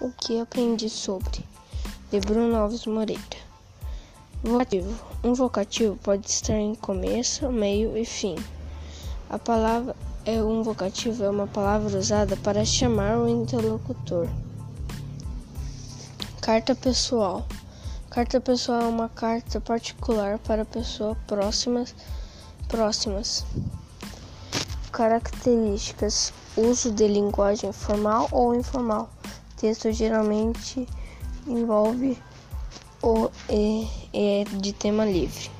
O que aprendi sobre? De Bruno Alves Moreira. Vocativo. Um vocativo pode estar em começo, meio e fim. A palavra é um vocativo é uma palavra usada para chamar o interlocutor. Carta pessoal. Carta pessoal é uma carta particular para pessoas próximas. Próximas. Características: uso de linguagem formal ou informal texto geralmente envolve ou é, é de tema livre.